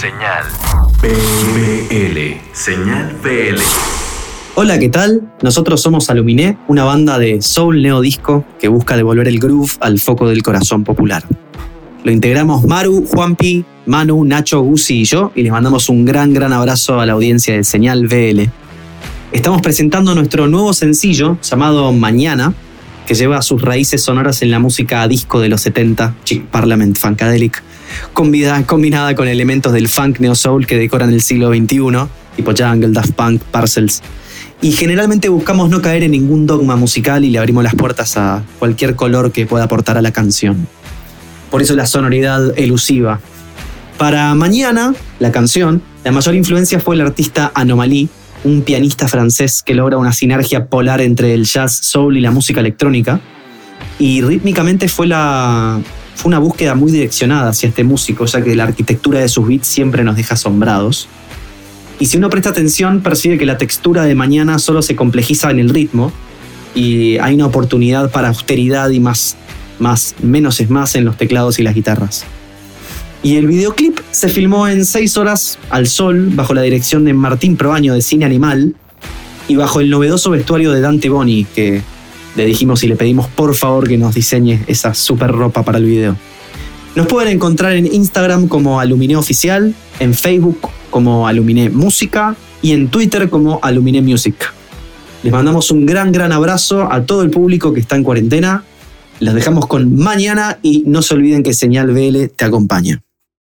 Señal BL. Señal BL. Hola, ¿qué tal? Nosotros somos Aluminé, una banda de soul neodisco que busca devolver el groove al foco del corazón popular. Lo integramos Maru, Juanpi, Manu, Nacho, Gusi y yo y les mandamos un gran, gran abrazo a la audiencia de Señal BL. Estamos presentando nuestro nuevo sencillo llamado Mañana, que lleva sus raíces sonoras en la música disco de los 70, Chick Parliament Funkadelic, combinada con elementos del funk neo soul que decoran el siglo XXI, tipo Jungle, Daft Punk, Parcels. Y generalmente buscamos no caer en ningún dogma musical y le abrimos las puertas a cualquier color que pueda aportar a la canción. Por eso la sonoridad elusiva. Para mañana, la canción, la mayor influencia fue el artista Anomaly, un pianista francés que logra una sinergia polar entre el jazz, soul y la música electrónica. Y rítmicamente fue, la, fue una búsqueda muy direccionada hacia este músico, ya que la arquitectura de sus beats siempre nos deja asombrados. Y si uno presta atención, percibe que la textura de mañana solo se complejiza en el ritmo y hay una oportunidad para austeridad y más, más, menos es más en los teclados y las guitarras. Y el videoclip se filmó en 6 horas al sol bajo la dirección de Martín Proaño de Cine Animal y bajo el novedoso vestuario de Dante Boni, que le dijimos y le pedimos por favor que nos diseñe esa super ropa para el video. Nos pueden encontrar en Instagram como Aluminé Oficial, en Facebook como Aluminé Música y en Twitter como Aluminé Music. Les mandamos un gran, gran abrazo a todo el público que está en cuarentena. Los dejamos con mañana y no se olviden que Señal BL te acompaña.